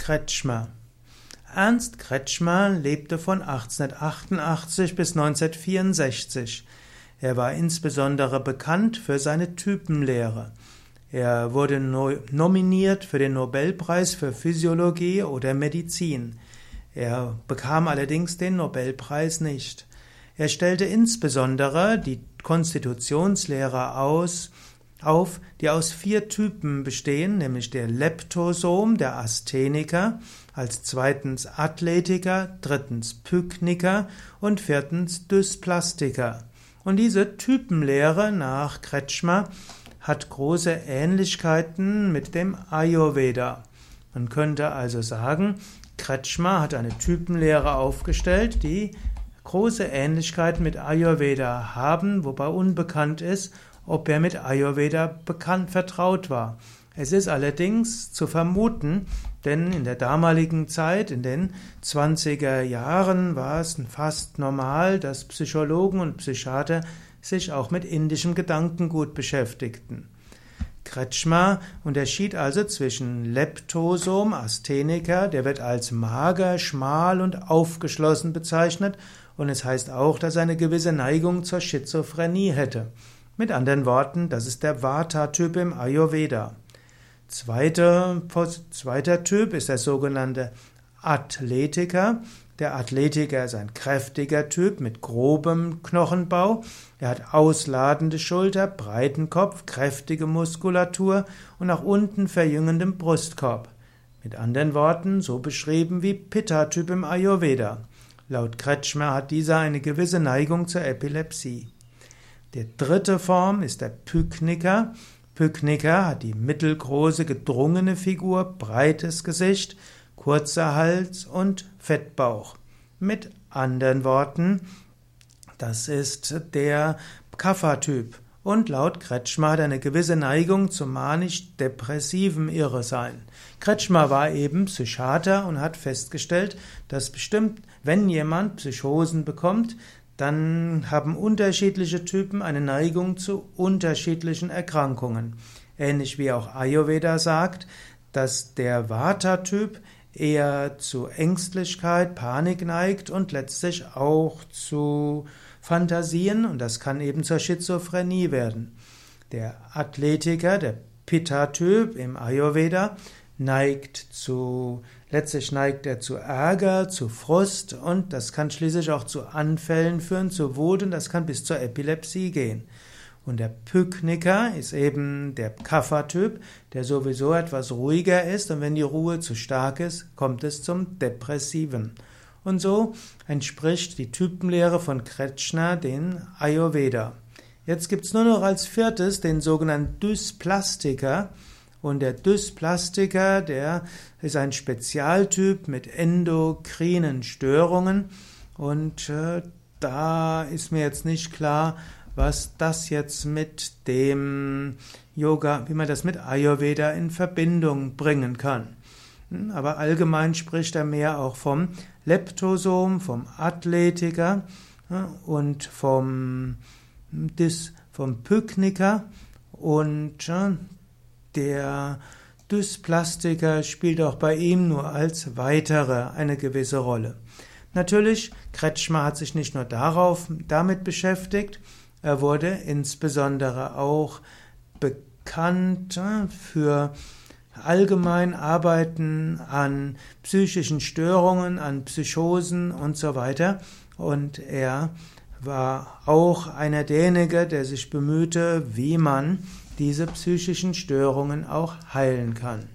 Kretschmer. Ernst Kretschmer lebte von 1888 bis 1964. Er war insbesondere bekannt für seine Typenlehre. Er wurde nominiert für den Nobelpreis für Physiologie oder Medizin. Er bekam allerdings den Nobelpreis nicht. Er stellte insbesondere die Konstitutionslehre aus, auf, die aus vier Typen bestehen, nämlich der Leptosom, der Astheniker, als zweitens Athletiker, drittens Pykniker und viertens Dysplastiker. Und diese Typenlehre nach Kretschmer hat große Ähnlichkeiten mit dem Ayurveda. Man könnte also sagen, Kretschmer hat eine Typenlehre aufgestellt, die große Ähnlichkeiten mit Ayurveda haben, wobei unbekannt ist, ob er mit Ayurveda bekannt vertraut war. Es ist allerdings zu vermuten, denn in der damaligen Zeit, in den 20er Jahren, war es fast normal, dass Psychologen und Psychiater sich auch mit indischem Gedankengut beschäftigten. Kretschmer unterschied also zwischen Leptosom, Astheniker, der wird als mager, schmal und aufgeschlossen bezeichnet, und es heißt auch, dass er eine gewisse Neigung zur Schizophrenie hätte. Mit anderen Worten, das ist der Vata-Typ im Ayurveda. Zweiter, zweiter Typ ist der sogenannte Athletiker. Der Athletiker ist ein kräftiger Typ mit grobem Knochenbau. Er hat ausladende Schulter, breiten Kopf, kräftige Muskulatur und nach unten verjüngendem Brustkorb. Mit anderen Worten, so beschrieben wie Pitta-Typ im Ayurveda. Laut Kretschmer hat dieser eine gewisse Neigung zur Epilepsie. Die dritte Form ist der Pykniker. Pykniker hat die mittelgroße, gedrungene Figur, breites Gesicht, kurzer Hals und Fettbauch. Mit anderen Worten, das ist der Kapha-Typ. Und laut Kretschmer hat eine gewisse Neigung zum manisch-depressiven Irresein. Kretschmer war eben Psychiater und hat festgestellt, dass bestimmt, wenn jemand Psychosen bekommt, dann haben unterschiedliche Typen eine Neigung zu unterschiedlichen Erkrankungen. Ähnlich wie auch Ayurveda sagt, dass der Vata-Typ eher zu Ängstlichkeit, Panik neigt und letztlich auch zu Fantasien und das kann eben zur Schizophrenie werden. Der Athletiker, der Pitta-Typ im Ayurveda, neigt zu, letztlich neigt er zu Ärger, zu Frust und das kann schließlich auch zu Anfällen führen, zu Wut und das kann bis zur Epilepsie gehen. Und der Pykniker ist eben der Kapha-Typ, der sowieso etwas ruhiger ist und wenn die Ruhe zu stark ist, kommt es zum Depressiven. Und so entspricht die Typenlehre von Kretschner den Ayurveda. Jetzt gibt es nur noch als viertes den sogenannten Dysplastiker, und der Dysplastiker, der ist ein Spezialtyp mit endokrinen Störungen. Und äh, da ist mir jetzt nicht klar, was das jetzt mit dem Yoga, wie man das mit Ayurveda in Verbindung bringen kann. Hm, aber allgemein spricht er mehr auch vom Leptosom, vom Athletiker und vom, Dys, vom Pykniker und der Dysplastiker spielt auch bei ihm nur als weitere eine gewisse Rolle. Natürlich, Kretschmer hat sich nicht nur darauf, damit beschäftigt, er wurde insbesondere auch bekannt äh, für allgemein Arbeiten an psychischen Störungen, an Psychosen und so weiter. Und er war auch einer derjenigen, der sich bemühte, wie man diese psychischen Störungen auch heilen kann.